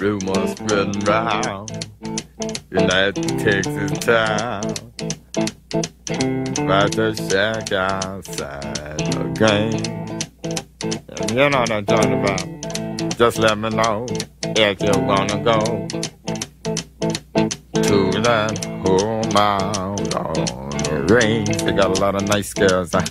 rumors spreading round that Texas town about the shack outside the game. And you know what I'm talking about. Just let me know if you're gonna go to that home out on the range. They got a lot of nice girls. Huh?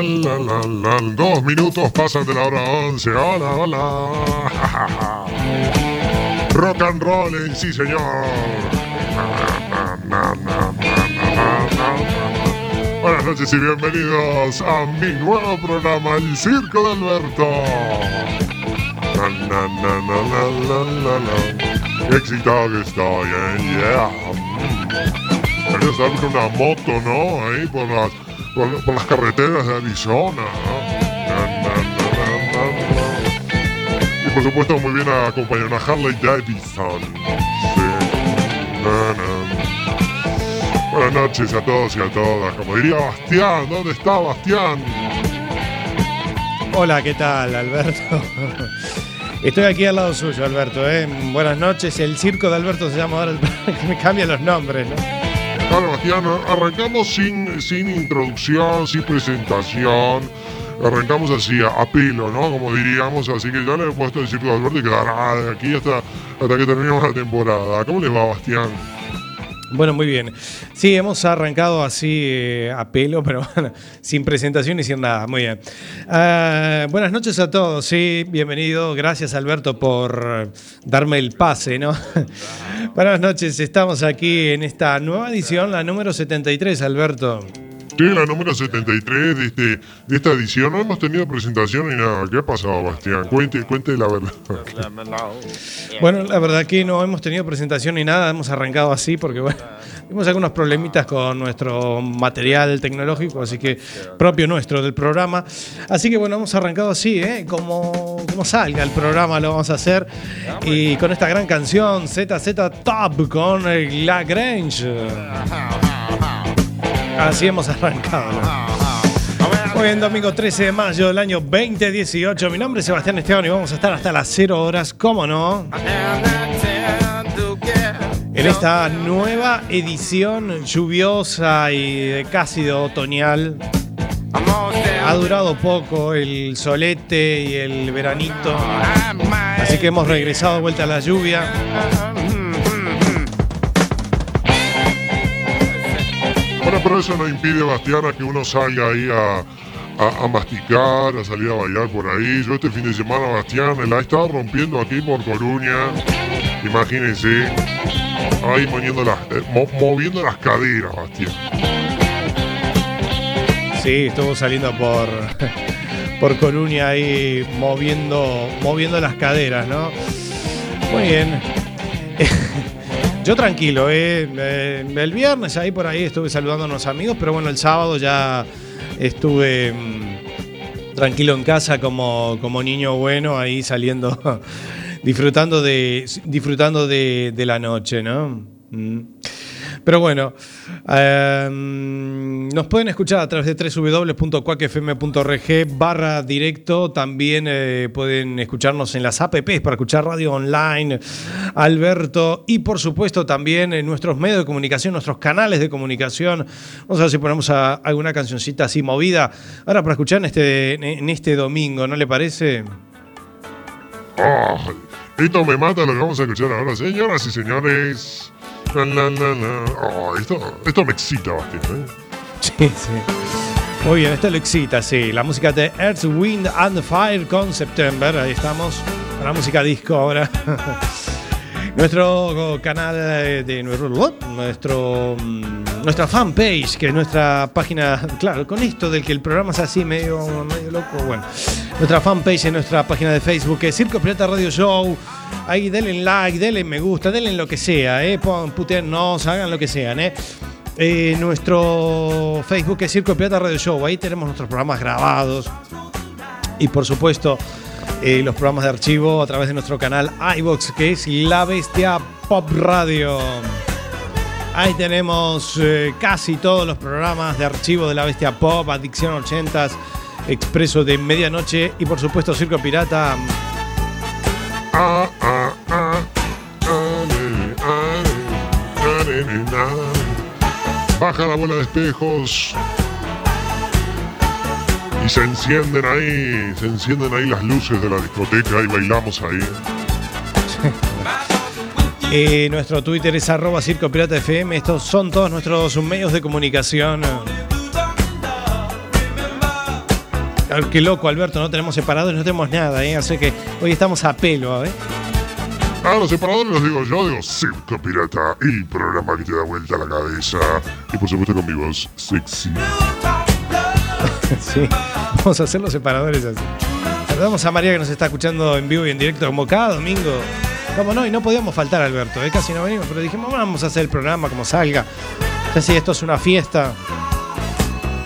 Dos minutos pasan de la hora 11. Hola, hola. Rock and roll, eh, sí, señor. Na, na, na, na, na, na, na. Buenas noches y bienvenidos a mi nuevo programa, El Circo de Alberto. Na, na, na. Qué excitado que estoy, eh. Yeah. Mm. Quería estar con una moto, ¿no? Ahí por las, por, por las carreteras de Arizona. Y por supuesto muy bien acompañada una Harley Davidson. Sí. Buenas noches a todos y a todas. Como diría Bastián, ¿dónde está Bastián? Hola, ¿qué tal, Alberto? Estoy aquí al lado suyo, Alberto. ¿eh? Buenas noches. El circo de Alberto se llama ahora, el- me cambian los nombres, ¿no? Claro, Bastián, arrancamos sin, sin introducción, sin presentación. Arrancamos así, a, pelo, ¿no? Como diríamos, así que ya le he puesto el circo de Alberto y quedará aquí hasta, hasta que terminemos la temporada. ¿Cómo les va, Bastián? Bueno, muy bien. Sí, hemos arrancado así eh, a pelo, pero bueno, sin presentación y sin nada. Muy bien. Ah, buenas noches a todos, sí, bienvenido. Gracias, Alberto, por darme el pase, ¿no? buenas noches, estamos aquí en esta nueva edición, la número 73, Alberto. Sí, la número 73 de, este, de esta edición. No hemos tenido presentación ni nada. ¿Qué ha pasado, Bastián? Cuente, cuente la verdad. Bueno, la verdad que no hemos tenido presentación ni nada, hemos arrancado así porque bueno, tuvimos algunos problemitas con nuestro material tecnológico, así que propio nuestro del programa. Así que bueno, hemos arrancado así, ¿eh? como, como salga el programa lo vamos a hacer. Y con esta gran canción, ZZ Top con La Grange. Así hemos arrancado. Hoy en domingo 13 de mayo del año 2018. Mi nombre es Sebastián Esteban y vamos a estar hasta las 0 horas, ¿cómo no? En esta nueva edición lluviosa y casi de otoñal. Ha durado poco el solete y el veranito. Así que hemos regresado de vuelta a la lluvia. Pero eso no impide, Bastián, a que uno salga ahí a, a- masticar, a salir a bailar por ahí. Yo este fin de semana, Bastián, la he estado rompiendo aquí por Coruña. Imagínense. Ahí moviendo las, eh, mo- moviendo las caderas, Bastián. Sí, estuvo saliendo por, por Coruña ahí moviendo, moviendo las caderas, ¿no? Muy bien. Yo tranquilo, ¿eh? Eh, el viernes ahí por ahí estuve saludando a unos amigos, pero bueno, el sábado ya estuve mm, tranquilo en casa como, como niño bueno, ahí saliendo, disfrutando de, disfrutando de, la noche, ¿no? Mm. Pero bueno, em, nos pueden escuchar a través de www.cuacfm.org barra directo. También eh, pueden escucharnos en las apps para escuchar radio online, Alberto. Y por supuesto también en nuestros medios de comunicación, nuestros canales de comunicación. Vamos a ver si ponemos alguna cancioncita así movida. Ahora para escuchar en este, en este domingo, ¿no le parece? esto me mata lo que vamos a escuchar ahora, señoras y señores. Oh, esto, me excita bastante. ¿eh? Sí, sí. Muy bien, esto lo excita, sí. La música de Earth, Wind and Fire con September. Ahí estamos. La música disco ahora. nuestro canal de nuestro, nuestro mm, nuestra fanpage, que es nuestra página, claro, con esto del que el programa es así medio, medio loco, bueno. Nuestra fanpage en nuestra página de Facebook, es Circo Pirata Radio Show. Ahí denle like, denle me gusta, denle lo que sea, ¿eh? nos hagan lo que sean, ¿eh? ¿eh? nuestro Facebook es Circo Pirata Radio Show. Ahí tenemos nuestros programas grabados. Y por supuesto, los programas de archivo a través de nuestro canal iBox, que es La Bestia Pop Radio. Ahí tenemos eh, casi todos los programas de archivo de La Bestia Pop, Adicción 80s, Expreso de Medianoche y por supuesto Circo Pirata. Baja la bola de espejos. Se encienden ahí, se encienden ahí las luces de la discoteca y bailamos ahí. Eh, nuestro Twitter es arroba Circo Pirata FM. Estos son todos nuestros medios de comunicación. Qué loco, Alberto, no tenemos separadores, no tenemos nada, ¿eh? así que hoy estamos a pelo. ¿eh? Ah, los separadores los digo yo, digo Circo Pirata, el programa que te da vuelta a la cabeza. Y por supuesto con mi voz sexy. sí, vamos a hacer los separadores así. Saludamos a María que nos está escuchando en vivo y en directo como cada domingo. ¿Cómo no? Y no podíamos faltar, Alberto, ¿eh? casi no venimos, pero dijimos, vamos a hacer el programa como salga. Ya si esto es una fiesta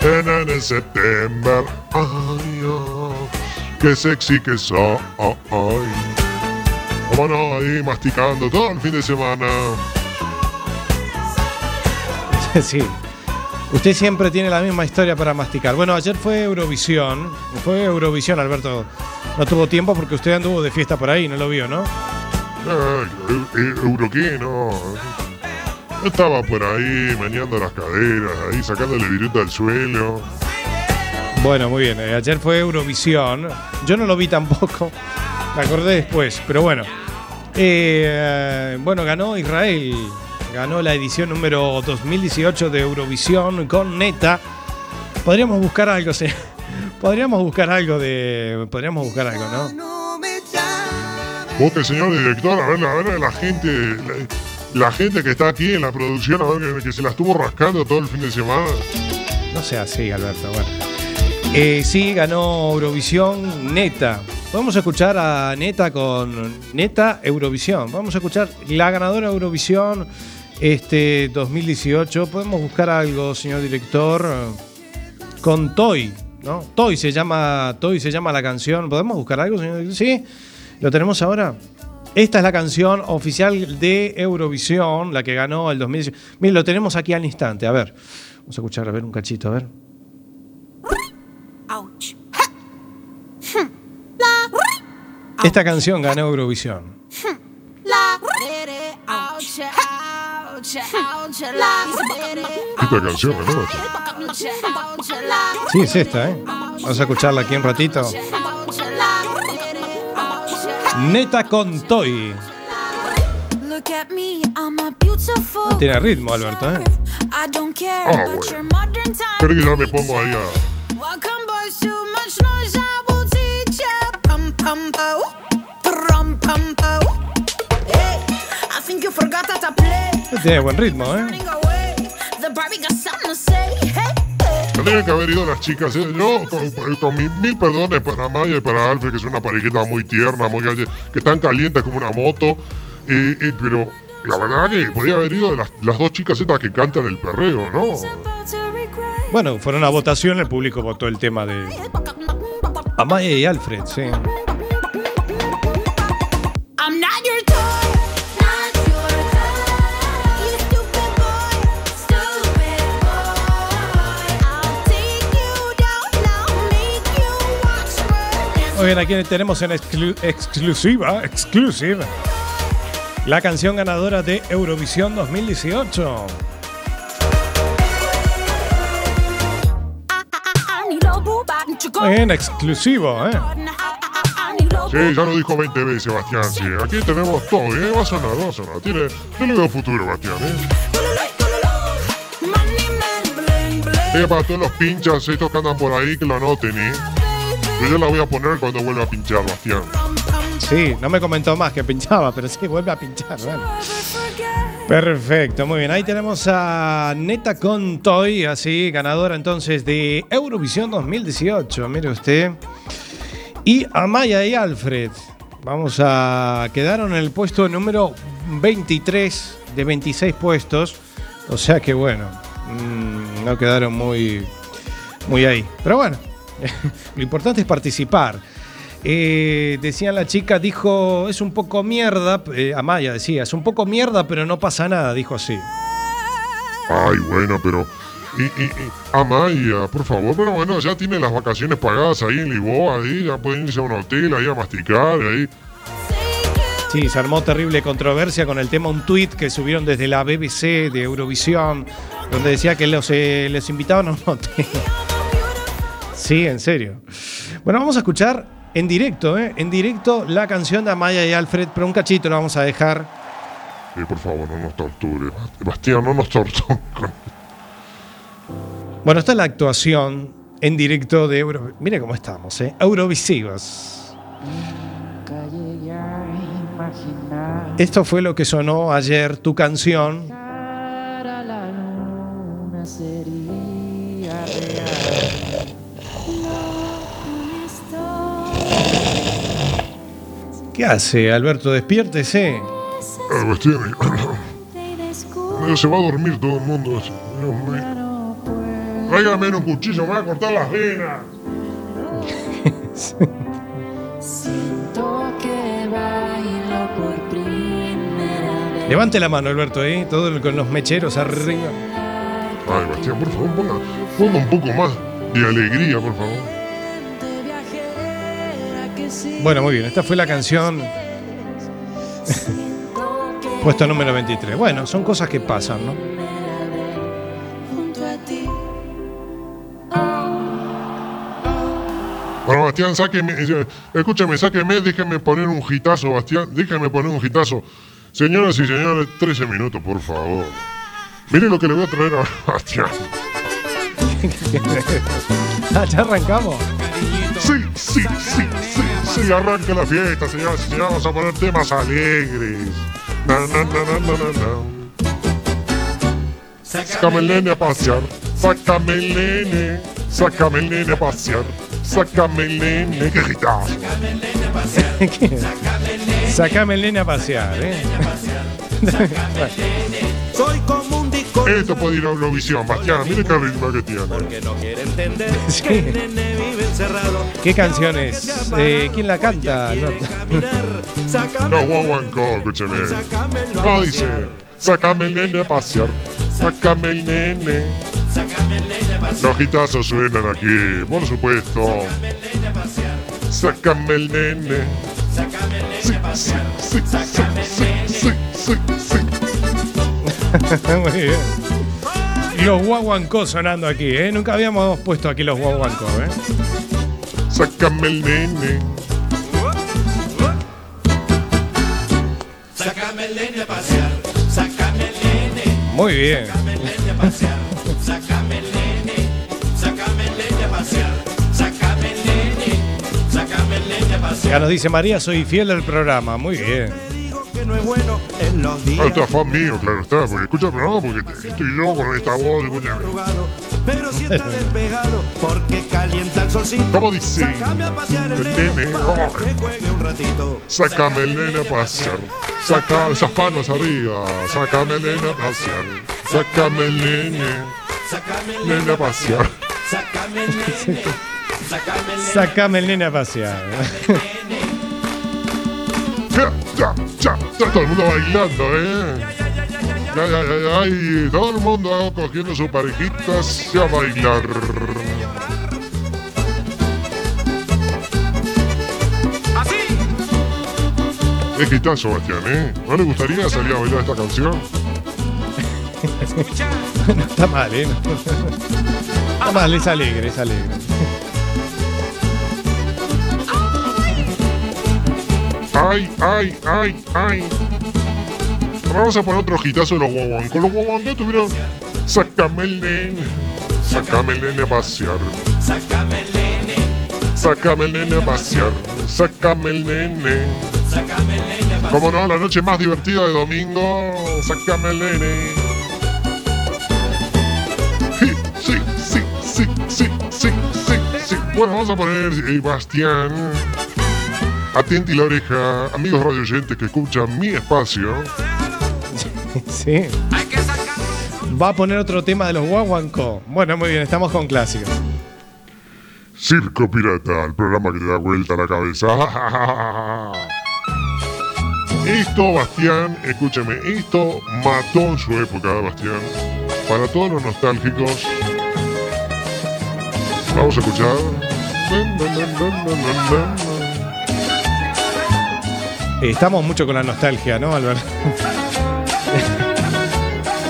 en septiembre. Ay, qué sexy que soy. Cómo no, ahí masticando todo el fin de semana. Sí. Usted siempre tiene la misma historia para masticar. Bueno, ayer fue Eurovisión. Fue Eurovisión, Alberto. No tuvo tiempo porque usted anduvo de fiesta por ahí, no lo vio, ¿no? ¿Euro qué? No. Estaba por ahí meneando las caderas, ahí sacándole viruta al suelo. Bueno, muy bien. Eh, ayer fue Eurovisión. Yo no lo vi tampoco. Me acordé después, pero bueno. Eh, bueno, ganó Israel. Ganó la edición número 2018 de Eurovisión con Neta. Podríamos buscar algo, sí. Podríamos buscar algo de. Podríamos buscar algo, ¿no? Busque, señor director, a ver, a ver, la gente la gente que está aquí en la producción, a ver, que, se la estuvo rascando todo el fin de semana. No sea así, Alberto. Bueno. Eh, sí, ganó Eurovisión Neta. Vamos a escuchar a Neta con Neta Eurovisión. Vamos a escuchar la ganadora Eurovisión este 2018. Podemos buscar algo, señor director, con Toy, ¿no? Toy se llama, Toy se llama la canción. ¿Podemos buscar algo, señor director? Sí, lo tenemos ahora. Esta es la canción oficial de Eurovisión, la que ganó el 2018. Miren, lo tenemos aquí al instante. A ver, vamos a escuchar, a ver un cachito, a ver. Esta canción ganó Eurovisión. Esta canción ganó. Sí, es esta, ¿eh? Vamos a escucharla aquí un ratito. Neta con Toy. No tiene ritmo, Alberto, ¿eh? Ah, bueno. Pero que ya me pongo ahí a... Tiene buen ritmo, ¿eh? tienen que haber ido las chicas. ¿eh? Yo, con, con mis mil perdones para Maya y para Alfred, que es una parejita muy tierna, muy que están calientes como una moto. eh, eh, pero la verdad que podría haber ido de las, las dos chicas estas que cantan el perreo, ¿no? Bueno, fueron a votación, el público votó el tema de Amaya y Alfred, sí. Muy bien, aquí tenemos en exclu- exclusiva, exclusiva, la canción ganadora de Eurovisión 2018. I need a boo bop, you go. Muy bien, exclusivo, ¿eh? Sí, ya lo dijo 20 veces, Sebastián. Sí, aquí tenemos todo, ¿eh? Va a sonar, va a sonar. Tiene, yo le veo futuro, Sebastián, ¿eh? Eh, para todos los pinchas estos que andan por ahí, que lo anoten, ¿eh? Yo ya la voy a poner cuando vuelva a pinchar, Bastián. Sí, no me comentó más que pinchaba, pero sí vuelve a pinchar. bueno. Perfecto, muy bien. Ahí tenemos a Neta Contoy, así, ganadora entonces de Eurovisión 2018. Mire usted. Y Amaya y Alfred. Vamos a. Quedaron en el puesto número 23 de 26 puestos. O sea que bueno, mm, no quedaron muy, muy ahí. Pero bueno, lo importante es participar. Eh, decían la chica, dijo, es un poco mierda, eh, Amaya decía, es un poco mierda, pero no pasa nada, dijo así. Ay, bueno, pero. Y, y, y- Amaya, por favor, pero bueno, ya tiene las vacaciones pagadas ahí en Lisboa, ahí, ya pueden irse a un hotel, ahí a masticar, ahí. Sí, se armó terrible controversia con el tema, un tuit que subieron desde la BBC de Eurovisión, donde decía que los, eh, les invitaban a un hotel. Sí, en serio. Bueno, vamos a escuchar en directo, ¿eh? En directo la canción de Amaya y Alfred, pero un cachito lo vamos a dejar. Eh, por favor, no nos torture. Bastián, no nos torture. Bueno, está la actuación en directo de Euro... Mire cómo estamos, ¿eh? Eurovisivos. Nunca llegué a imaginar Esto fue lo que sonó ayer, tu canción. ¿Qué hace, Alberto? Despiértese. Ah, se va a dormir todo el mundo. Dios mío. Tráigame un cuchillo, me va a cortar las venas. Levante la mano, Alberto, ¿eh? Todo el- con los mecheros arriba. Ay, Bastián, por favor, ponga, ponga un poco más de alegría, por favor. Bueno, muy bien. Esta fue la canción. Puesto número 23. Bueno, son cosas que pasan, ¿no? junto a ti. Bueno, Bastián, sáqueme, eh, escúchame, sáqueme, déjeme poner un hitazo, Bastián, déjeme poner un hitazo. Señoras y señores, 13 minutos, por favor. Mire lo que le voy a traer a Bastián. Ah, ya arrancamos. Sí, sí, sí, sí, sí, arranca la fiesta, señoras y señores, vamos a poner temas alegres. Na, na, na, na, na, na, na. Sácame el nene a pasear, sácame el nene, sácame el nene a pasear, sácame el nene, qué gitazo. Sacame el nene a pasear, ¿eh? Soy como Esto puede ir a Eurovisión, Bastián, mire qué ritmo que tiene. que no quiere entender Sí. que el nene vive encerrado. ¿Qué canción es? Eh, ¿Quién la canta. Sácame, No, guaguancó, escúcheme. sácamelo a No pasear. dice, sácame el nene a pasear, sácame el nene. Los gitazos suenan aquí, por supuesto. Sácame el nene. Sí, sí, sí, sí, sí, sí, sí, sí. Muy bien. Y los guaguancos sonando aquí, ¿eh? Nunca habíamos puesto aquí los guaguancos, ¿eh? Sácame el nene. Sácame el nene a pasear. Sácame el nene. Muy bien. Sácame el nene a pasear. Sácame el nene. Sácame el nene a pasear. Sácame el nene. Sácame el nene a pasear. Ya nos dice María, soy fiel del programa. Muy bien. No no es bueno en los días usted es fan mío, claro está, porque escucha el programa, porque te- estoy yo con esta voz, escúchame. pero si está despegado porque calienta el solcito. ¿Cómo dice? Sácame a pasear el El nene nene, para que juegue un ratito. Sácame el nene a pasear. Saca esas panos arriba. Sácame el nene a pasear. Sácame el nene. Sácame el Nene a pasear. Sácame el nene. Sácame el nene. Sácame el nene a pasear. Ya, ya, ya. Está todo el mundo bailando, ¿eh? Ya, ya, ya, ya. Y todo el mundo cogiendo sus parejitas y a bailar. Es hitazo, Bastián, ¿eh? ¿No le gustaría salir a bailar esta canción? No está mal, ¿eh? No está mal, es alegre, es alegre. Ay, ay, ay, ay. Vamos a poner otro hitazo de los guaguancos. Los guaguancos tuvieron. Sácame el nene. Sácame el nene a pasear. Sácame el nene. Sácame el nene a pasear. Sácame el nene. Sácame el nene. Como no, la noche más divertida de domingo. Sácame el nene. Sí, sí, sí, sí, sí, sí, sí, sí. Bueno, vamos a poner eh, Bastián. Atenti la oreja, amigos radio oyentes que escuchan mi espacio. Sí. Va a poner otro tema de los guaguancó. Bueno, muy bien, estamos con clásicos. Circo Pirata, el programa que te da vuelta la cabeza. Esto, Bastián, escúcheme, esto mató en su época, Bastián. Para todos los nostálgicos. Vamos a escuchar. Estamos mucho con la nostalgia, ¿no, Alberto?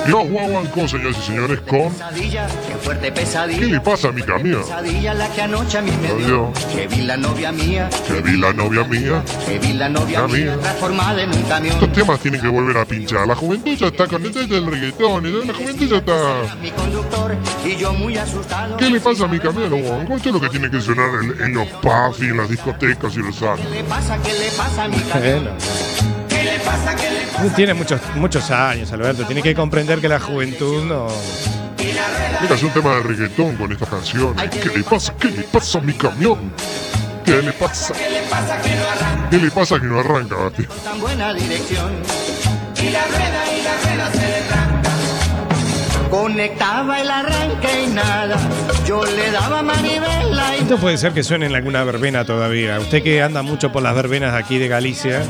Los guaguancos, señores y señores, con. Qué fuerte ¿Qué pesadilla. le pasa a mi camión? Pesadilla la que anoche a mí me Adiós. dio. Que vi la novia mía, Que vi la novia mía. que vi la novia La mía mía. transformada en un camión. Estos temas tienen que volver a pinchar. La juventud ya está con esto del reggaetón. La juventud ya está. Mi conductor y yo muy asustado. ¿Qué le pasa a mi camión? Guaguancos? Esto es lo que tiene que sonar en, en los pubs y en las discotecas y los ¿Qué antros. le pasa? ¿Qué le pasa a mi camión? Tiene muchos, muchos años, Alberto. Tiene que comprender que la juventud no. Mira, es un tema de reggaetón con estas canciones. ¿Qué le pasa? ¿Qué le pasa a mi camión? ¿Qué le pasa? ¿Qué le pasa que no arranca? ¿Qué le pasa que no arranca, Bastián? Tan buena dirección. Y la rueda y la rueda se le tranca. Conectaba el arranque y nada. Yo le daba manivela y Esto puede ser que suene en alguna verbena todavía. Usted que anda mucho por las verbenas de aquí de Galicia.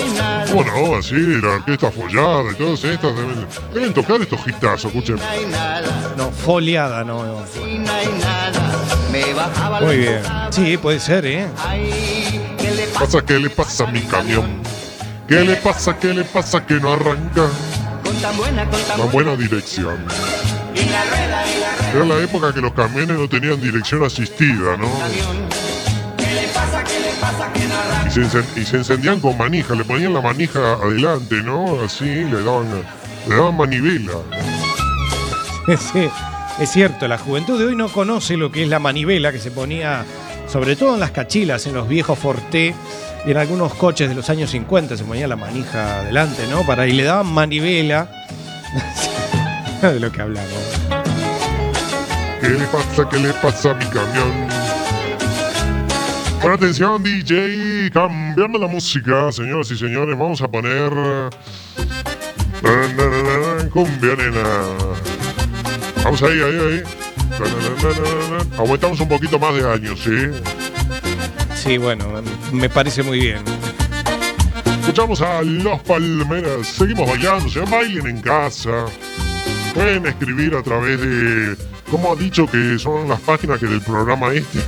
Y nada. Bueno, así, la orquesta follada y todas estas deben, deben tocar estos hitazos, escuchen. No. No, foliada, no. no. No Muy bien. Sí, puede ser, ¿eh? Ay, ¿qué le pasa? pasa? ¿Qué le pasa a mi camión? ¿Qué le pasa? ¿Qué le pasa que no arranca? Con tan buena, con tan buena. buena dirección. Era la época que los camiones no tenían dirección asistida, ¿no? Se, y se encendían con manija, le ponían la manija adelante, ¿no? Así, le daban, le daban manivela. Sí, es cierto, la juventud de hoy no conoce lo que es la manivela que se ponía, sobre todo en las cachilas, en los viejos Forté y en algunos coches de los años 50 se ponía la manija adelante, ¿no? Para y le daban manivela. de lo que hablamos. ¿Qué le pasa? ¿Qué le pasa a mi camión? Bueno, atención, DJ, cambiando la música, señoras y señores, vamos a poner. Cumbia nena. Vamos ahí, ahí, ahí. Aumentamos un poquito más de años, ¿sí? Sí, bueno, me parece muy bien. Escuchamos a Los Palmeras. Seguimos bailando, se bailen en casa. Pueden escribir a través de. ¿Cómo ha dicho que son las páginas que del programa este?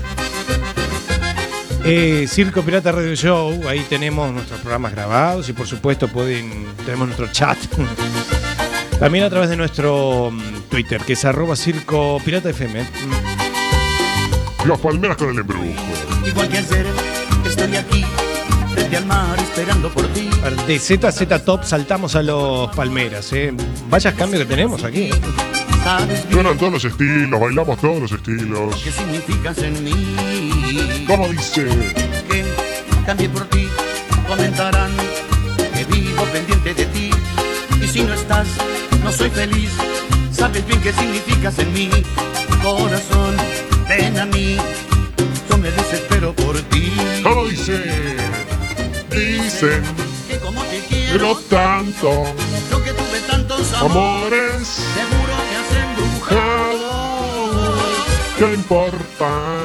Eh, Circo Pirata Radio Show, ahí tenemos nuestros programas grabados y por supuesto pueden, tenemos nuestro chat. También a través de nuestro mm, Twitter, que es arroba Circo Pirata FM. Los Palmeras con el embrujo. Igual que ayer, estoy aquí, frente al mar, esperando por ti. De ZZ Top saltamos a los Palmeras. ¿eh? Vayas cambios que tenemos aquí. Suenan todos los estilos, bailamos todos los estilos. qué significas en mí. ¿Cómo dice? Que cambié por ti, comentarán que vivo pendiente de ti. Y si no estás, no soy feliz. Sabes bien qué significas en mí. Corazón, ven a mí. Yo me desespero por ti. ¿Cómo dice? Dicen, Que como te quiero, pero tanto, yo que tuve tantos amores, seguro me has embrujado. ¿qué importa?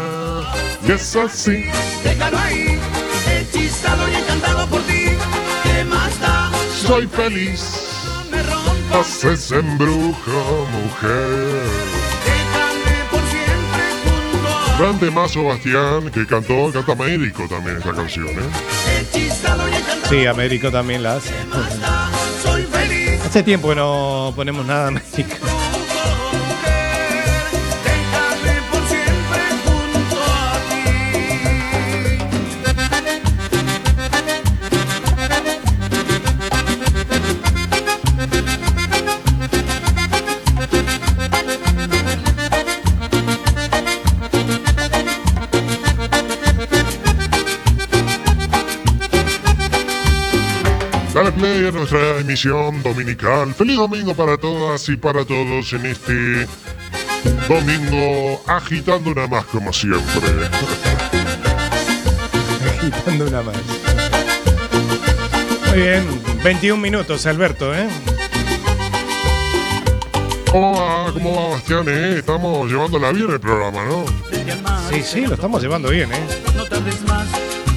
Y es así, Déjalo ahí, hechizado y encantado por ti. ¿Qué más da? soy feliz. No me rompas, Haces embrujo, mujer. déjame por siempre junto a Gran tema Sebastián, que cantó, canta médico también esta canción, ¿eh? Hechizado y encantado Sí, Américo también la hace. basta, soy feliz. Hace tiempo que no ponemos nada Américo. Play a nuestra emisión dominical. Feliz domingo para todas y para todos en este domingo agitando una más como siempre. Agitando una más. Muy bien, 21 minutos, Alberto, ¿eh? ¿Cómo va, cómo va Bastián? eh? Estamos llevándola bien el programa, ¿no? Sí, sí, lo estamos llevando bien, ¿eh? No tardes más,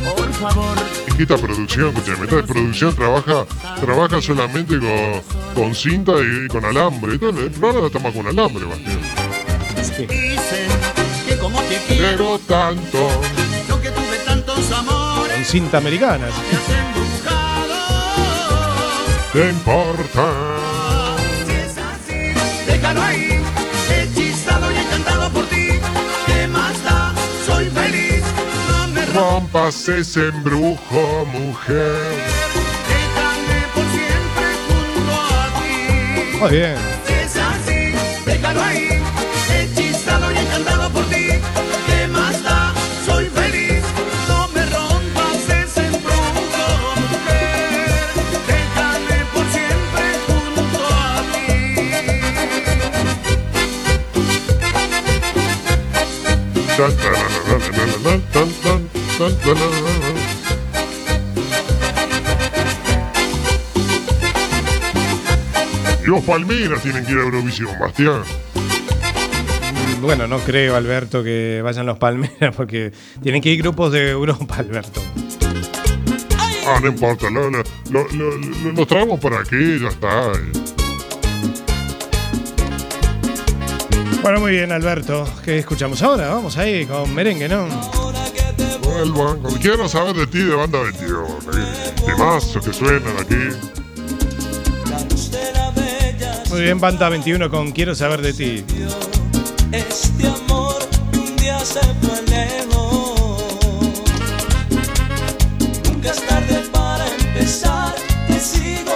por favor. Esta producción, escúchame, esta producción trabaja, trabaja solamente con, con cinta y con alambre. Entonces, el programa estamos con alambre, Bastián. Sí. Dicen que como te quiero, Pero tanto, yo que tuve tantos amores, Con cinta americana. ¿qué importa? Rompas ese embrujo, mujer. Déjame por siempre junto a ti. Muy bien. Los Palmeras tienen que ir a Eurovisión, Bastián. Bueno, no creo, Alberto, que vayan los Palmeras porque tienen que ir grupos de Europa, Alberto. Ah, no importa, lo, lo, lo, lo- lo- los traemos por aquí, ya está. Bueno, muy bien, Alberto. ¿Qué escuchamos ahora? Vamos ahí con merengue, ¿no? Vuelvan. Cuando quiero saber de ti de banda 21. Temazo que suenan aquí. Muy bien, Banda 21 con Quiero saber de ti. Este amor un día se fue lejos. Nunca es tarde para empezar, te sigo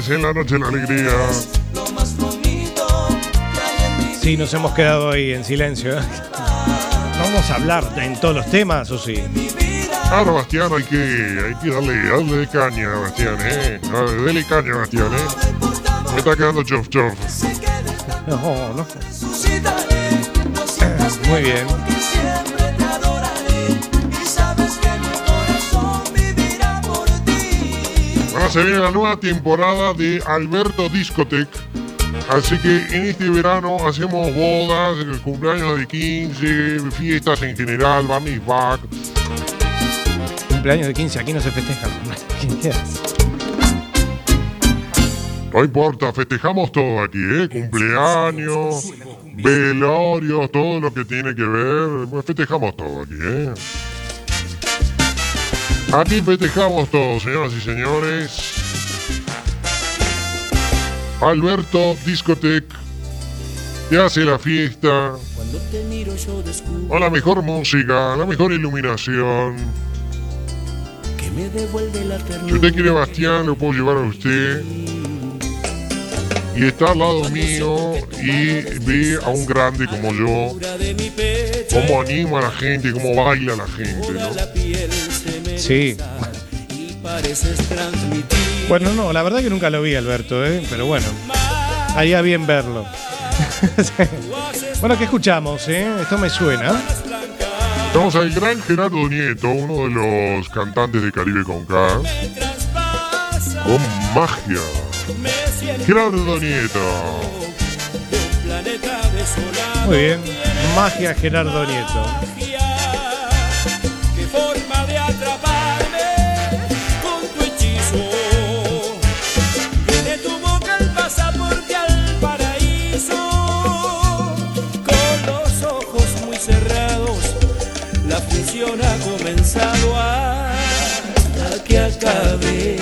13 en la noche la alegría. Sí, nos hemos quedado ahí en silencio. ¿eh? ¿Vamos a hablar en todos los temas o sí? Ah, claro, Bastián, hay que, hay que darle, darle caña, Bastián, ¿eh? Ah, Dale caña, Bastián. ¿eh? Me está quedando chof chof. No, no. Muy bien. Se viene la nueva temporada de Alberto Discotech. Así que en este verano hacemos bodas, el cumpleaños de 15, fiestas en general, bar mitzvah. Cumpleaños de 15, aquí no se festeja. No importa, festejamos todo aquí, ¿eh? Cumpleaños, velorios, todo lo que tiene que ver. Festejamos todo aquí, ¿eh? Aquí festejamos todo, señoras y señores. Alberto Discotech que hace la fiesta Cuando te miro yo descubro con la mejor música, la mejor iluminación. que me devuelve la Si ternura. usted quiere Bastián, lo puedo llevar a usted. Y está al lado mío y ve a un grande como yo, cómo anima a la gente, cómo baila la gente, ¿no? Sí. Bueno, no, la verdad que nunca lo vi, Alberto, ¿eh? pero bueno, haría bien verlo. Bueno, ¿qué escuchamos? Eh? Esto me suena. Vamos al gran Gerardo Nieto, uno de los cantantes de Caribe con K, con magia. Gerardo Nieto. Muy bien. Magia Gerardo Nieto. Acabe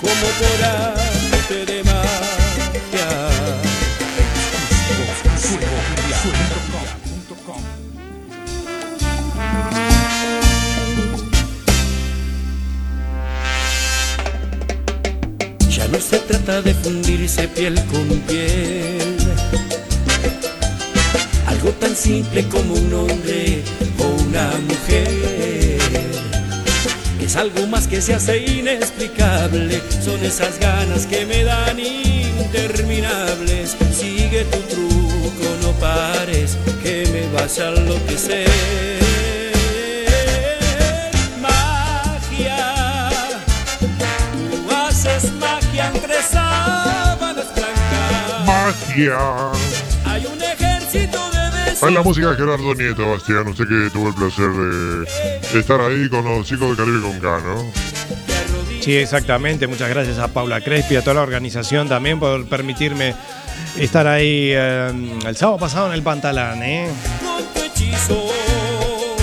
como por arte de magia Ya no se trata de fundirse piel con piel. Algo tan simple como un hombre Algo más que se hace inexplicable. Son esas ganas que me dan interminables. Sigue tu truco, no pares, que me vas a enloquecer. Magia. Tú haces magia entre sábanas blancas. Magia. Hay la música de Gerardo Nieto, Bastián. Usted que tuvo el placer de estar ahí con los chicos de Caribe con K, ¿no? Sí, exactamente. Muchas gracias a Paula Crespi, a toda la organización también por permitirme estar ahí eh, el sábado pasado en el Pantalán. ¿eh?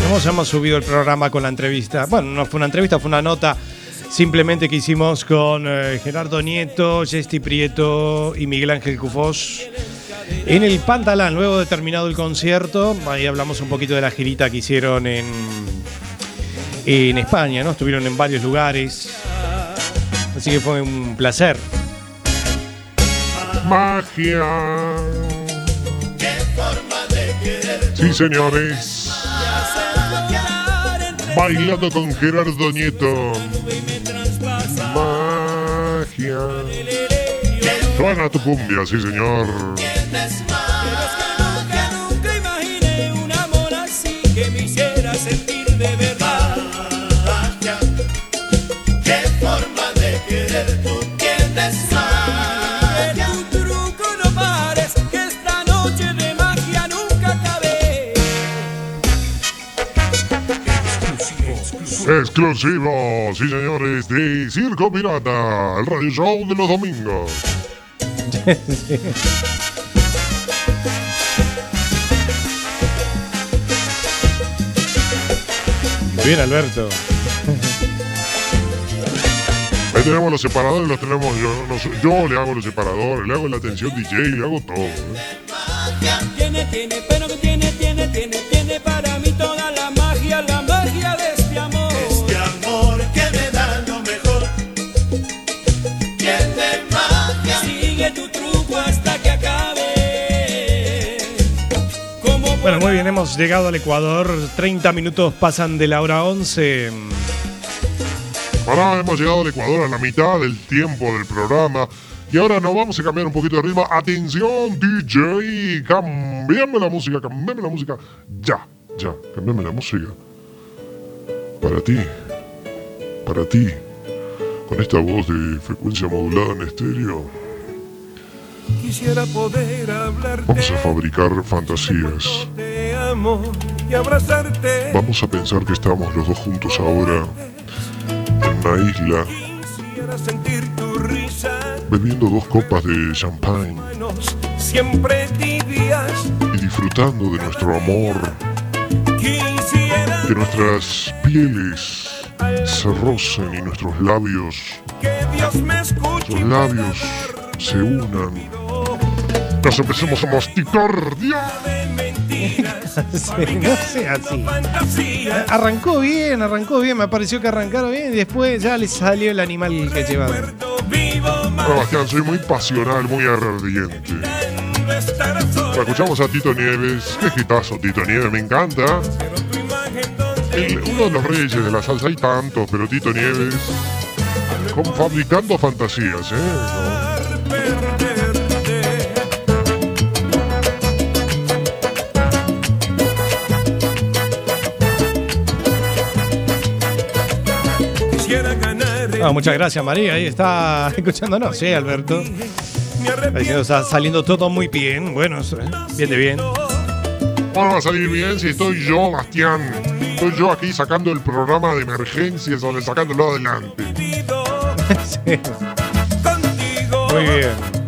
Hemos, hemos subido el programa con la entrevista. Bueno, no fue una entrevista, fue una nota simplemente que hicimos con eh, Gerardo Nieto, Jesti Prieto y Miguel Ángel Cufós. En el Pantalán, luego de terminado el concierto, ahí hablamos un poquito de la girita que hicieron en, en España, ¿no? Estuvieron en varios lugares. Así que fue un placer. Magia. Sí, señores. Bailando con Gerardo Nieto. Magia. Suena tu cumbia, sí, señor. Pero es que nunca, imaginé un amor así que me hiciera sentir de verdad. Qué forma de querer tú tienes acabe. Exclusivo, sí, señores, de Circo Pirata, el radio show de los domingos. Bien, Alberto. Ahí tenemos los separadores, los tenemos yo. yo le hago los separadores, le hago la atención DJ, le hago todo. ¿eh? Bueno, muy bien, hemos llegado al Ecuador. 30 minutos pasan de la hora 11. Ahora hemos llegado al Ecuador a la mitad del tiempo del programa. Y ahora nos vamos a cambiar un poquito de ritmo. Atención, DJ. Cambiame la música, cambiame la música. Ya, ya, cambiame la música. Para ti. Para ti. Con esta voz de frecuencia modulada en estéreo. Quisiera poder hablarte. Vamos a fabricar fantasías. Te amo y abrazarte. Vamos a pensar que estamos los dos juntos ahora en una isla Quisiera sentir tu risa. bebiendo dos copas de champagne Manos siempre tibias. y disfrutando de nuestro amor, que nuestras pieles se rocen y nuestros labios, que Dios me escuche. nuestros labios se unan. Nos empecemos a masticar, Dios. Sí, no sea así. Arrancó bien, arrancó bien. Me pareció que arrancaron bien y después ya le salió el animal que llevaba. Sebastián, soy muy pasional, muy ardiente. Escuchamos a Tito Nieves. Qué gitazo, Tito Nieves, me encanta. El- uno de los reyes de la salsa, hay tantos, pero Tito Nieves. Como fabricando fantasías, ¿eh? Ah, muchas gracias, María. Ahí está escuchándonos, sí, Alberto. Está diciendo, está saliendo todo muy bien. Bueno, ¿eh? bien de bien. ¿Cómo va a salir bien si estoy yo, Bastián? Estoy yo aquí sacando el programa de emergencias o sacándolo adelante. Sí. Muy bien.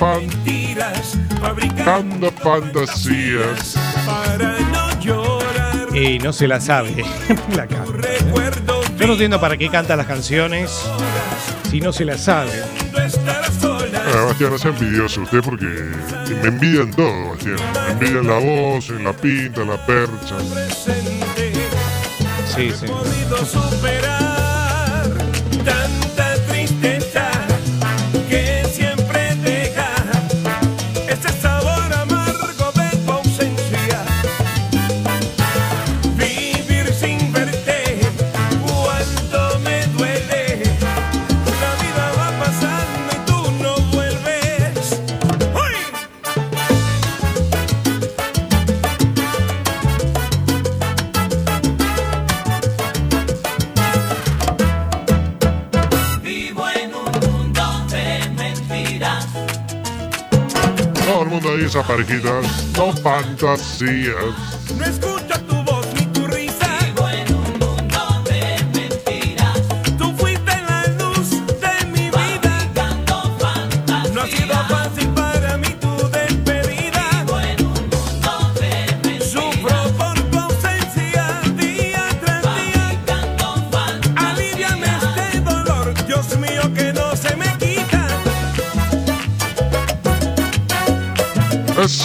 Fan- mentiras, fabricando fantasías. para no llorar. Y no se la sabe. la canta. Yo no entiendo para qué canta las canciones si no se las sabe. Ah, Bastián, no sea envidioso usted porque me envidian todo, Bastián. Me envidian la voz, en la pinta, en la percha. Sí, sí. Parejitas. No fantasías.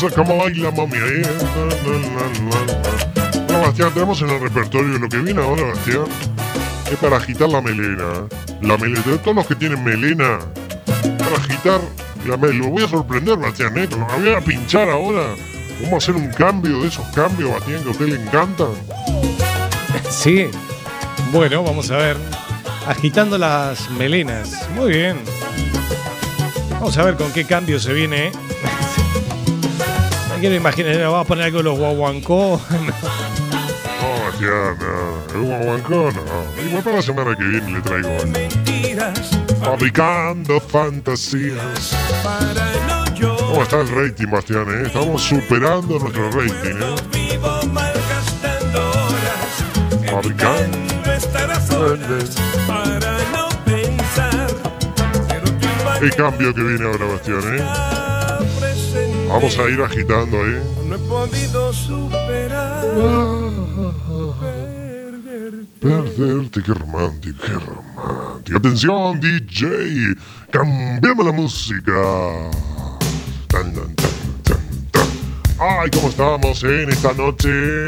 Eso como baila mami. La, la, la, la. Bueno, Bastián, tenemos en el repertorio lo que viene ahora, Bastián. Es para agitar la melena. La melena. Todos los que tienen melena. Para agitar la melena. Lo voy a sorprender, Bastián, ¿eh? Lo voy a pinchar ahora. Vamos a hacer un cambio de esos cambios, Bastián, que a usted le encantan. Sí. Bueno, vamos a ver. Agitando las melenas. Muy bien. Vamos a ver con qué cambio se viene. No quiero imaginar, vamos a poner algo de los guaguancó. No, Bastián, no. El guaguancó, no. Igual para la semana que viene le traigo. Mentiras Fabricando fantasías. para no ¿Cómo está el rating, Bastián? eh? Estamos superando nuestro rating. ¿eh? Fabricando. El cambio que viene ahora, Bastián. ¿eh? Vamos a ir agitando ahí. No he podido superar. Perderte, qué romántico, qué romántico. Atención, DJ. Cambiame la música. Tan, tan, tan, tan, tan. Ay, ¿cómo estamos en esta noche?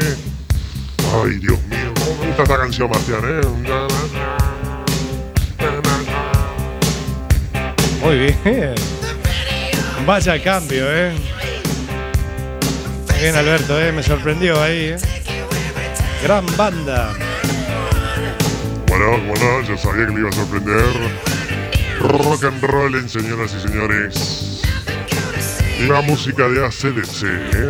Ay, Dios mío. Me gusta esta canción, Bastián, ¿eh? Muy bien. Vaya cambio, ¿eh? Bien, Alberto, ¿eh? Me sorprendió ahí, ¿eh? Gran banda. Bueno, bueno, yo sabía que le iba a sorprender. Rock and roll, en señoras y señores. La música de ACDC, ¿eh?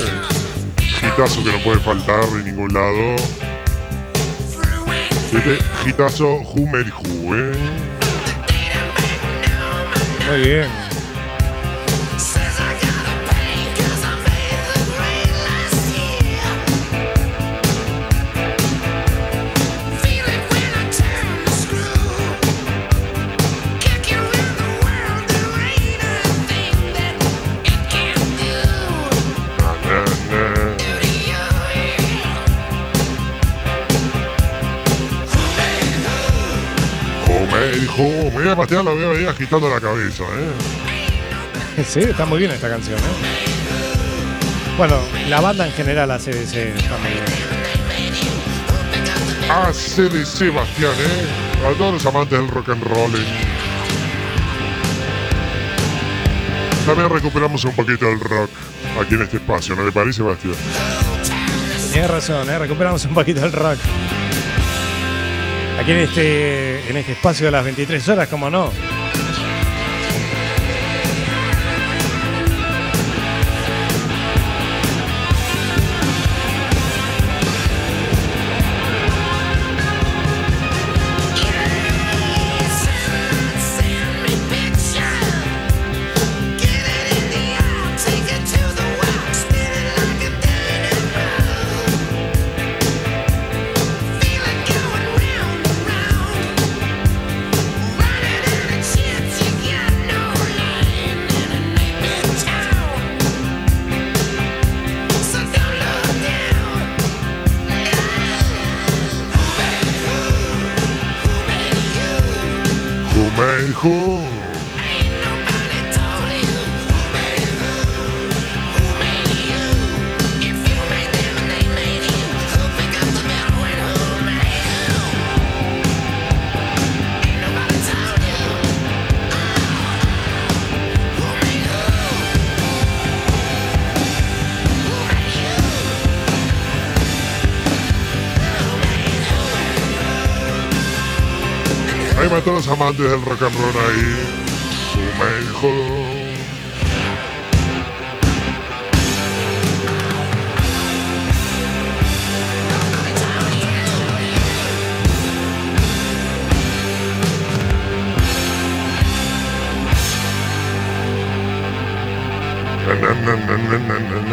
Gitazo que no puede faltar en ningún lado. Este gitazo Humer Who, ¿eh? Muy bien. Bastián lo veo ahí agitando la cabeza, ¿eh? Sí, está muy bien esta canción, ¿eh? Bueno, la banda en general hace ese está muy bien. ACDC, Bastián, ¿eh? A todos los amantes del rock and roll. ¿eh? También recuperamos un poquito del rock aquí en este espacio, ¿no le parece, Bastián? Tienes razón, ¿eh? recuperamos un poquito el rock. Aquí en este, en este espacio de las 23 horas, como no. Amantes del rock and roll ahí.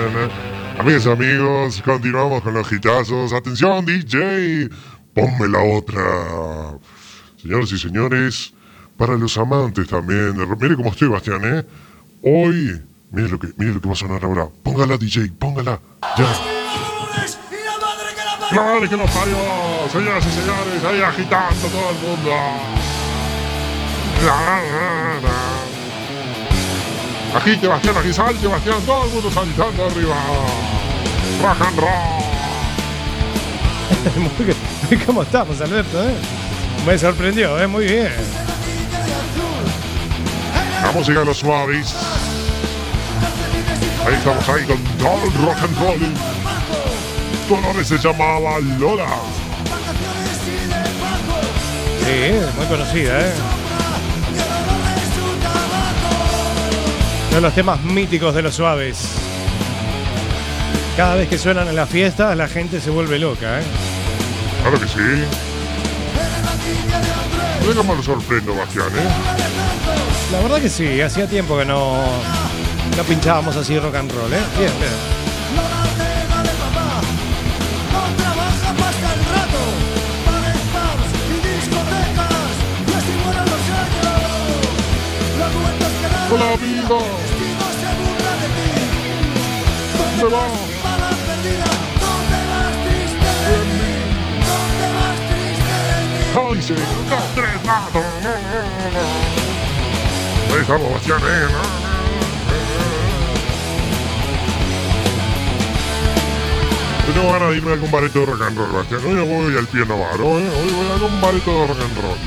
Na. Amigas y amigos, continuamos con los hitazos. Atención, DJ, ponme la otra. Señoras y señores, para los amantes también. Mire cómo estoy, Bastián, ¿eh? Hoy, mire lo que, mire lo que va a sonar ahora. Póngala, DJ, póngala. Ya. La madre que nos parió, señoras y señores, ahí agitando todo el mundo. Agite, Bastián, aquí salte, Bastián, todo el mundo saltando arriba. Rock and roll. ¿Cómo estamos, Alberto? eh? Me sorprendió, ¿eh? muy bien. La música de los suaves. Ahí estamos ahí con todo el rock and roll. Dolores se llamaba Lola. Sí, muy conocida, ¿eh? Uno de los temas míticos de los suaves. Cada vez que suenan en las fiestas, la gente se vuelve loca, ¿eh? Claro que sí. Sé cómo lo sorprendo, Bastián, ¿eh? La verdad que sí, hacía tiempo que no, no pinchábamos así rock and roll, ¿eh? Bien, bien. Hola, vida. ¿Dónde va? Sí. Dos, tres, estamos, Bastián, ¿eh? tengo ganas de irme a algún bareto de rock and roll, Bastián. Hoy voy al pie Navarro, ¿eh? Hoy voy a algún bareto de rock and roll.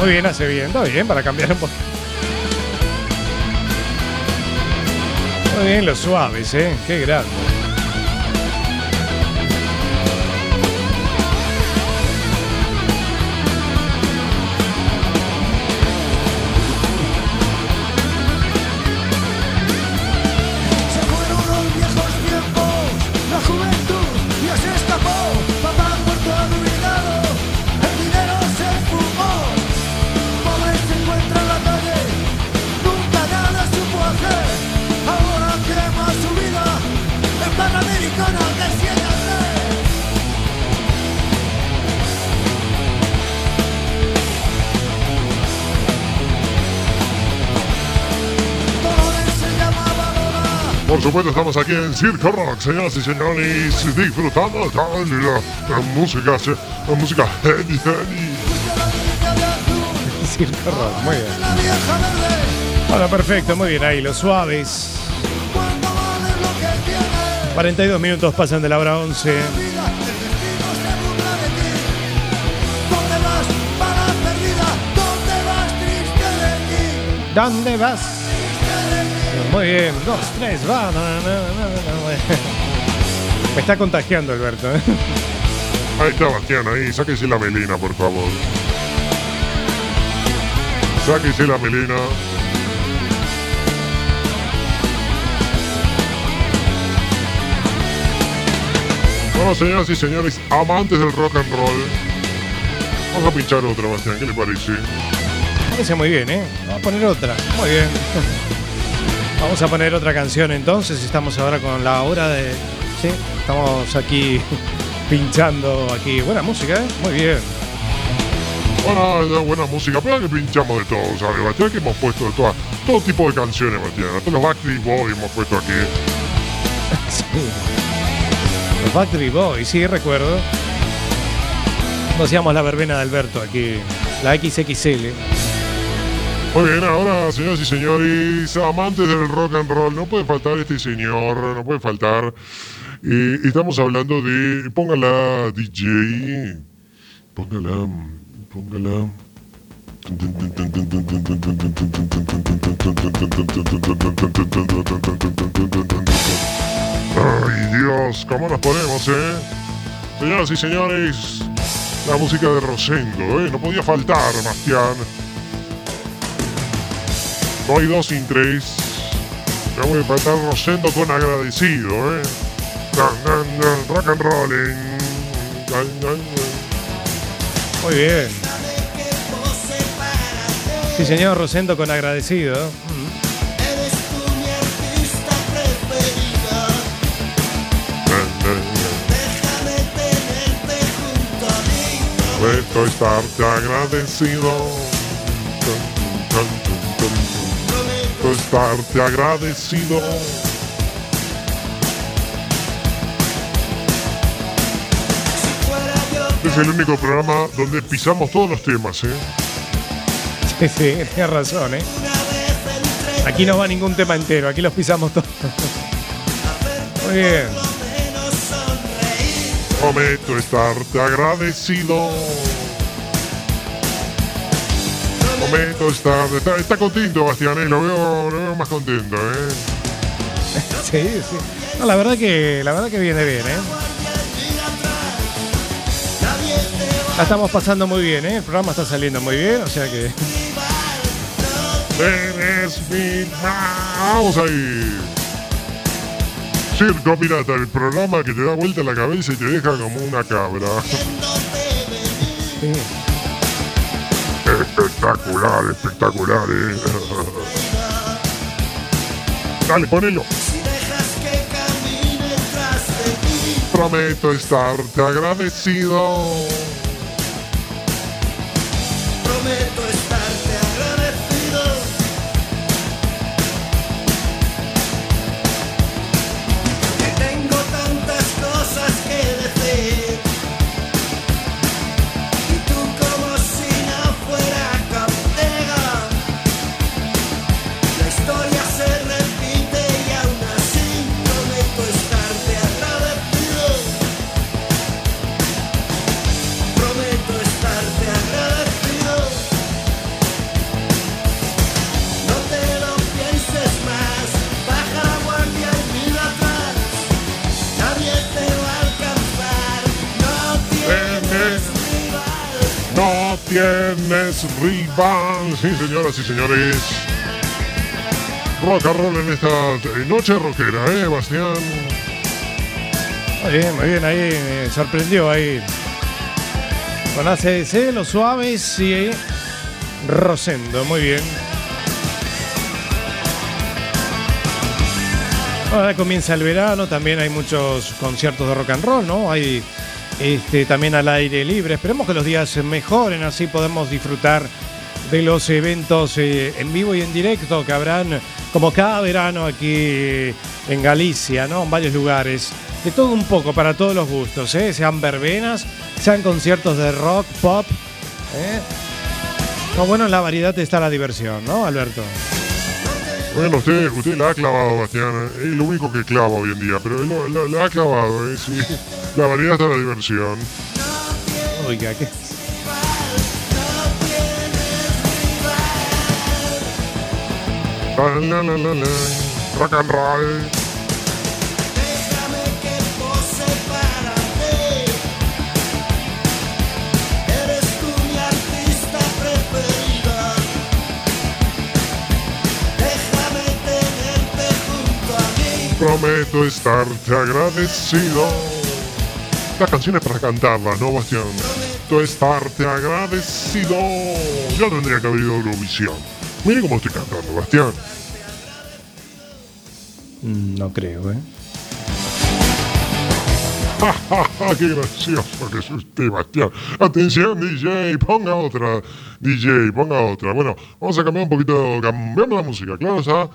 Muy bien, hace bien. Está bien, para cambiar un poco. Muy bien, los suaves, ¿eh? Qué grande. Supuesto, estamos aquí en Circo Rock, señoras y señores, disfrutando de la, la música, la música heavy, heavy. Circo Rock, muy bien. Bueno, perfecto, muy bien ahí, los suaves. cuando vale lo que tiene. 42 minutos pasan de la hora 11. Vida, el destino se burla de ti. ¿Dónde vas, Muy bien, dos, tres, va. Me está contagiando Alberto. ¿eh? Ahí está Bastián, ahí, sáquese la melena, por favor. Sáquese la melena. Bueno, señoras y señores, amantes del rock and roll, vamos a pinchar otra, Bastián, ¿qué le parece? Parece muy bien, ¿eh? Vamos a poner otra. Muy bien. Vamos a poner otra canción entonces. Estamos ahora con la hora de. Sí, estamos aquí pinchando aquí. Buena música, ¿eh? Muy bien. Bueno, es buena música, pero que pinchamos de todo, ¿sabes, Bastián? Que hemos puesto de todas, todo tipo de canciones, Bastián. Hasta los Backstreet Boys hemos puesto aquí. Sí. Los Backstreet Boys, sí, recuerdo. Cuando hacíamos la verbena de Alberto aquí. La XXL. Muy bien, ahora, señoras y señores, amantes del rock and roll, no puede faltar este señor, no puede faltar. Y estamos hablando de. Póngala, DJ. Póngala, póngala. Ay, Dios, ¿cómo nos ponemos, eh? Señoras y señores, la música de Rosendo, ¿eh? No podía faltar, Bastián. Hay dos sin tres. No voy a faltar Rosendo con agradecido, ¿eh? Rock and rolling. Muy bien. Sí, señor Rosendo, con agradecido. Eres tú mi Estarte agradecido. Este es el único programa donde pisamos todos los temas, ¿eh? Sí, sí, tienes razón, ¿eh? Aquí no va ningún tema entero, aquí los pisamos todos. Muy bien. Prometo estarte agradecido. Está, está contento, Bastián, ¿eh? Lo veo, lo veo más contento, ¿eh? Sí, sí. No, la verdad que, la verdad que viene bien, ¿eh? La estamos pasando muy bien, ¿eh? El programa está saliendo muy bien, o sea que. Eres mi ma- Vamos ahí. Circo Pirata, el programa que te da vuelta la cabeza y te deja como una cabra. sí. Espectacular, espectacular, eh. Dale, ponelo. Prometo estarte agradecido. Tienes rival. Sí, señoras y señores. Rock and roll en esta noche rockera, ¿eh, Bastián? Muy bien, muy bien, ahí me sorprendió ahí. Con ACDC, Los Suaves y Rosendo, muy bien. Ahora comienza el verano, también hay muchos conciertos de rock and roll, ¿no? Hay este, también al aire libre. Esperemos que los días mejoren, así podemos disfrutar de los eventos eh, en vivo y en directo que habrán como cada verano aquí en Galicia, ¿no? En varios lugares. De todo un poco, para todos los gustos, ¿eh? Sean verbenas, sean conciertos de rock, pop. ¿eh? No, bueno, en la variedad está la diversión, ¿no, Alberto? Bueno, usted, usted la ha clavado, Bastián. Es lo único que clava hoy en día, pero lo- lo- la ha clavado, ¿eh? Sí. La variedad está la diversión. Oiga, ¿qué? La, la, la, la, la. Rock and roll. Prometo estarte agradecido. La canción es para cantarla, ¿no, Bastián? Prometo estarte agradecido. Ya tendría que haber ido a Eurovisión. Mire cómo estoy cantando, Bastián. Mm, No creo, ¿eh? ¡Qué gracioso que es usted, Bastián! Atención, DJ, ponga otra. DJ, ponga otra. Bueno, vamos a cambiar un poquito. Cambiamos la música, claro, está.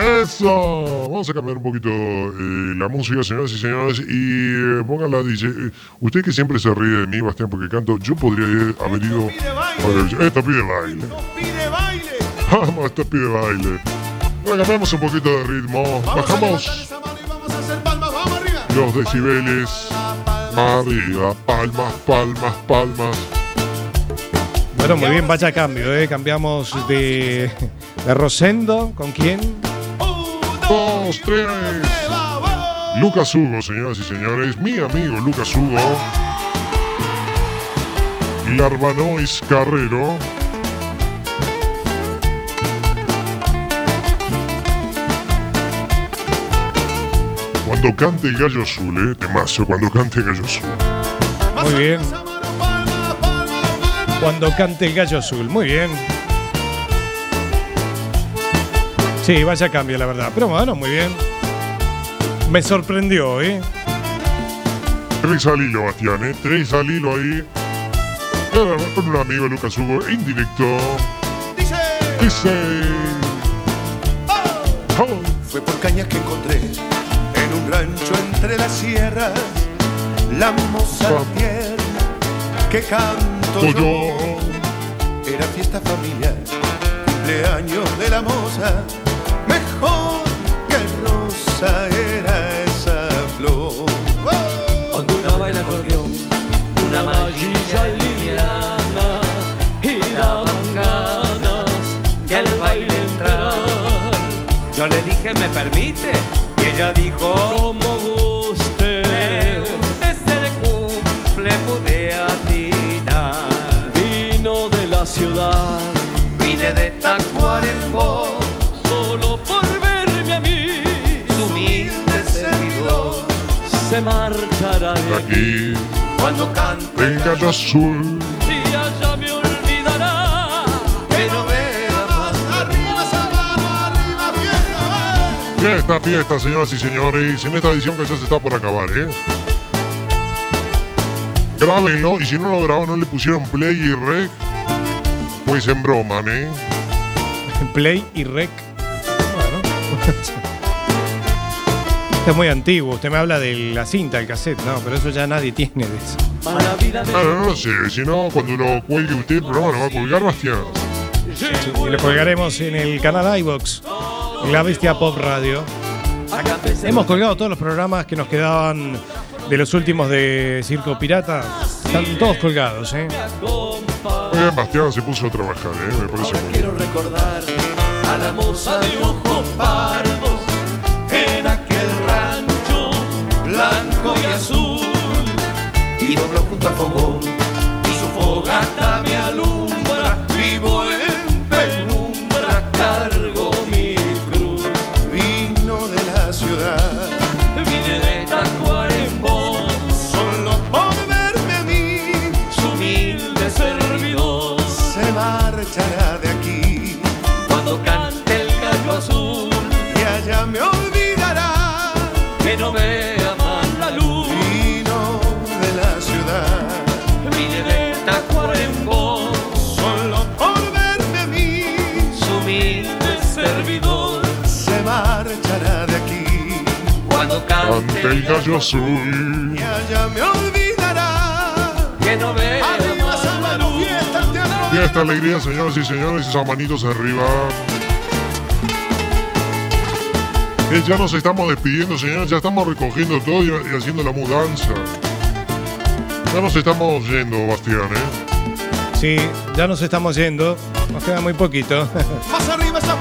¡Eso! Vamos a cambiar un poquito eh, la música, señoras y señores. Y eh, póngala, DJ. Eh, usted que siempre se ríe de mí, Bastián, porque canto, yo podría haber ido. a ver, Esto pide baile. Pide baile. Vamos, esto pide baile. Bueno, cambiamos un poquito de ritmo. Bajamos a los decibeles. Arriba, palmas, palmas, palmas. Bueno, muy bien, vaya cambio, ¿eh? Cambiamos de, de Rosendo, ¿con quién? Dos, tres. Lucas Hugo, señoras y señores. Mi amigo Lucas Hugo. Larvanois Carrero. Cuando cante el gallo azul, eh, temazo, cuando cante el gallo azul. Muy bien. Cuando cante el gallo azul, muy bien. Sí, vaya cambio, la verdad. Pero bueno, muy bien. Me sorprendió, ¿eh? Tres al hilo, Bastián, ¿eh? Tres al hilo ahí. Con un amigo Lucas Hugo en directo. Dice. Oh. Fue por cañas que encontré en un rancho entre las sierras la moza tierna que canto Soy yo. Era fiesta familiar, cumpleaños de la moza, mejor que rosa era esa flor. Cuando una baila acordeón, una mallilla liviana y daban ganas de al baile entrar. Yo le dije, ¿me permite? Y ella dijo, se marchará de Aquí, Cuando cante el gallo azul. y allá me olvidará. que no vea más Arriba esa mano, arriba fiesta. Fiesta, fiesta, señoras y señores. En esta edición que ya se está por acabar, ¿eh? Grábenlo y si no lo graban, no le pusieron play y rec. Pues en broma, ¿eh? Play y rec. Bueno. Es muy antiguo. Usted me habla de la cinta, el cassette. No, pero eso ya nadie tiene de eso. A la vida de Claro, no sé, si no, cuando lo cuelgue usted el programa, lo va a colgar, Bastián. Y lo colgaremos en el canal iBox, en la Bestia Pop Radio. Hemos colgado todos los programas que nos quedaban de los últimos de Circo Pirata. Están todos colgados, ¿eh? Bastián se puso a trabajar, ¿eh? Me parece muy bien. Y dobló junto al fogón. Y su fogata azul. Y allá me olvidará. que no Arriba, fiesta, al teatro. Fiesta, alegría, señoras y señores, esas manitos arriba. Eh, ya nos estamos despidiendo, señores, ya estamos recogiendo todo y, y haciendo la mudanza. Ya nos estamos yendo, Bastián, ¿eh? Sí, ya nos estamos yendo. Nos queda muy poquito. Más arriba esa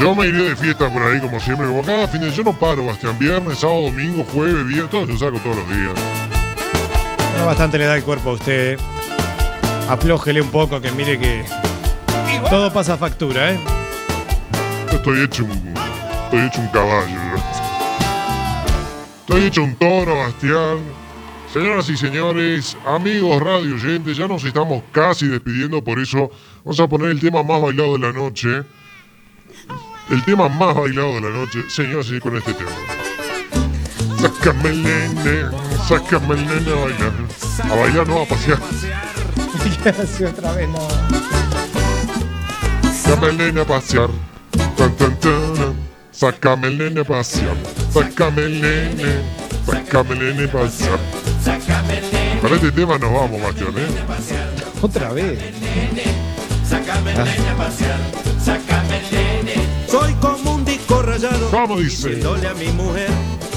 Yo me iré de fiesta por ahí, como siempre, como cada fin de yo no paro, Bastián. Viernes, sábado, domingo, jueves, viernes, todo yo saco todos los días. Bueno, bastante le da el cuerpo a usted. Aflójele un poco, que mire que todo pasa factura, ¿eh? Estoy hecho un. Estoy hecho un caballo. Estoy hecho un toro, Bastián. Señoras y señores, amigos radio oyentes, ya nos estamos casi despidiendo, por eso vamos a poner el tema más bailado de la noche. El tema más bailado de la noche, señoras y con este tema. Sácame el nene, sácame el nene a bailar. A bailar no, a pasear. Sí, otra vez no. Sácame el nene a pasear. Tan, tan, tan. Sácame el nene a pasear. Sácame el nene. Sácame el nene a pasear. Sácame el nene, Para este tema nos vamos, Bastián, ¿eh? Otra vez. sácame el nene a pasear. Rayado. ¿Cómo dice? Diciéndole a mi mujer,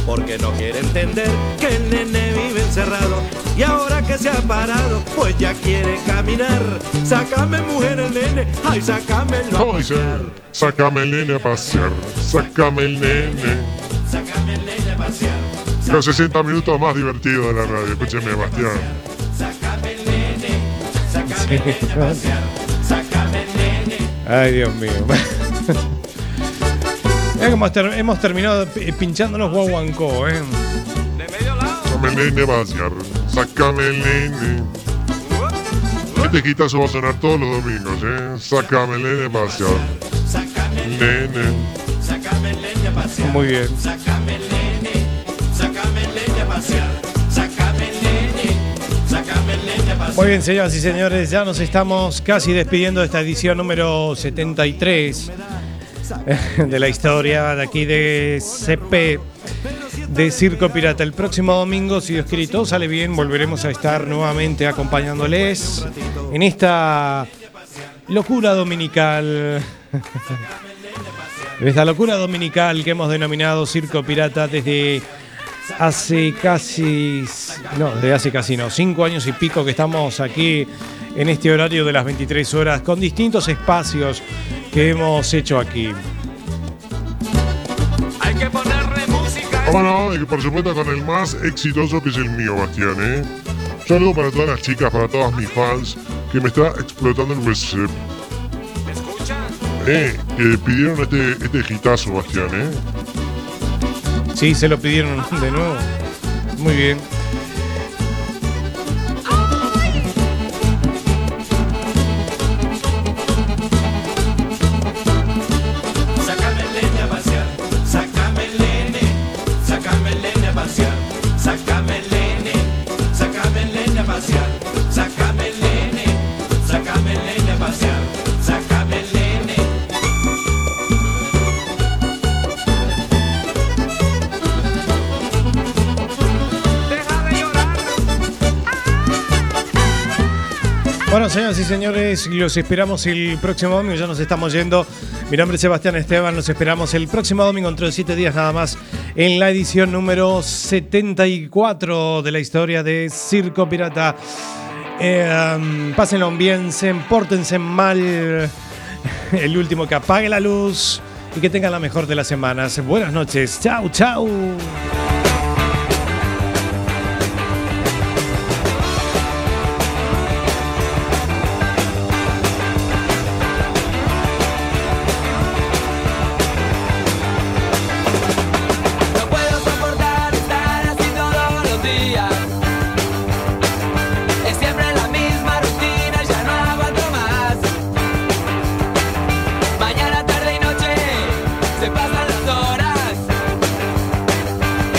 porque no quiere entender que el nene vive encerrado. Y ahora que se ha parado, pues ya quiere caminar. Sácame, mujer, el nene. Ay, sácamelo. ¿Cómo dice? Sácame el nene a pasear. Sácame el nene. Sácame el nene a pasear. Los 60 minutos más divertidos de la radio. Escúcheme, Bastián. Sácame el nene. Sácame el nene a pasear. Sácame el nene. Ay, Dios mío. Cómo ter- hemos terminado pi- pinchándonos guaguancó, ¿eh? Sácame el nene a pasear. Sácame el nene. Este quitazo va a sonar todos los domingos, ¿eh? Sácame el nene pasear. Sácame el Nene. Sácame el nene pasear. Muy bien. Sácame el nene. Sácame el nene. Muy bien, señoras y señores, ya nos estamos casi despidiendo de esta edición número 73 de la historia de aquí de CP de Circo Pirata. El próximo domingo, si Dios quiere y todo sale bien, volveremos a estar nuevamente acompañándoles en esta locura dominical. Esta locura dominical que hemos denominado Circo Pirata desde hace casi, no, desde hace casi no, cinco años y pico que estamos aquí en este horario de las 23 horas con distintos espacios que hemos hecho aquí. Hay que ponerle música. ¿Cómo no? Y por supuesto con el más exitoso que es el mío, Bastián, ¿eh? Un saludo para todas las chicas, para todas mis fans, que me está explotando el WhatsApp. ¿Me escuchan? Eh, que pidieron este, este hitazo, Bastián, ¿eh? Sí, se lo pidieron de nuevo. Muy bien. Señoras y señores, los esperamos el próximo domingo, ya nos estamos yendo. Mi nombre es Sebastián Esteban, los esperamos el próximo domingo, entre de siete días nada más, en la edición número 74 de la historia de Circo Pirata. Um, pásenlo bien, se pórtense mal. El último que apague la luz y que tengan la mejor de las semanas. Buenas noches, chau, chau.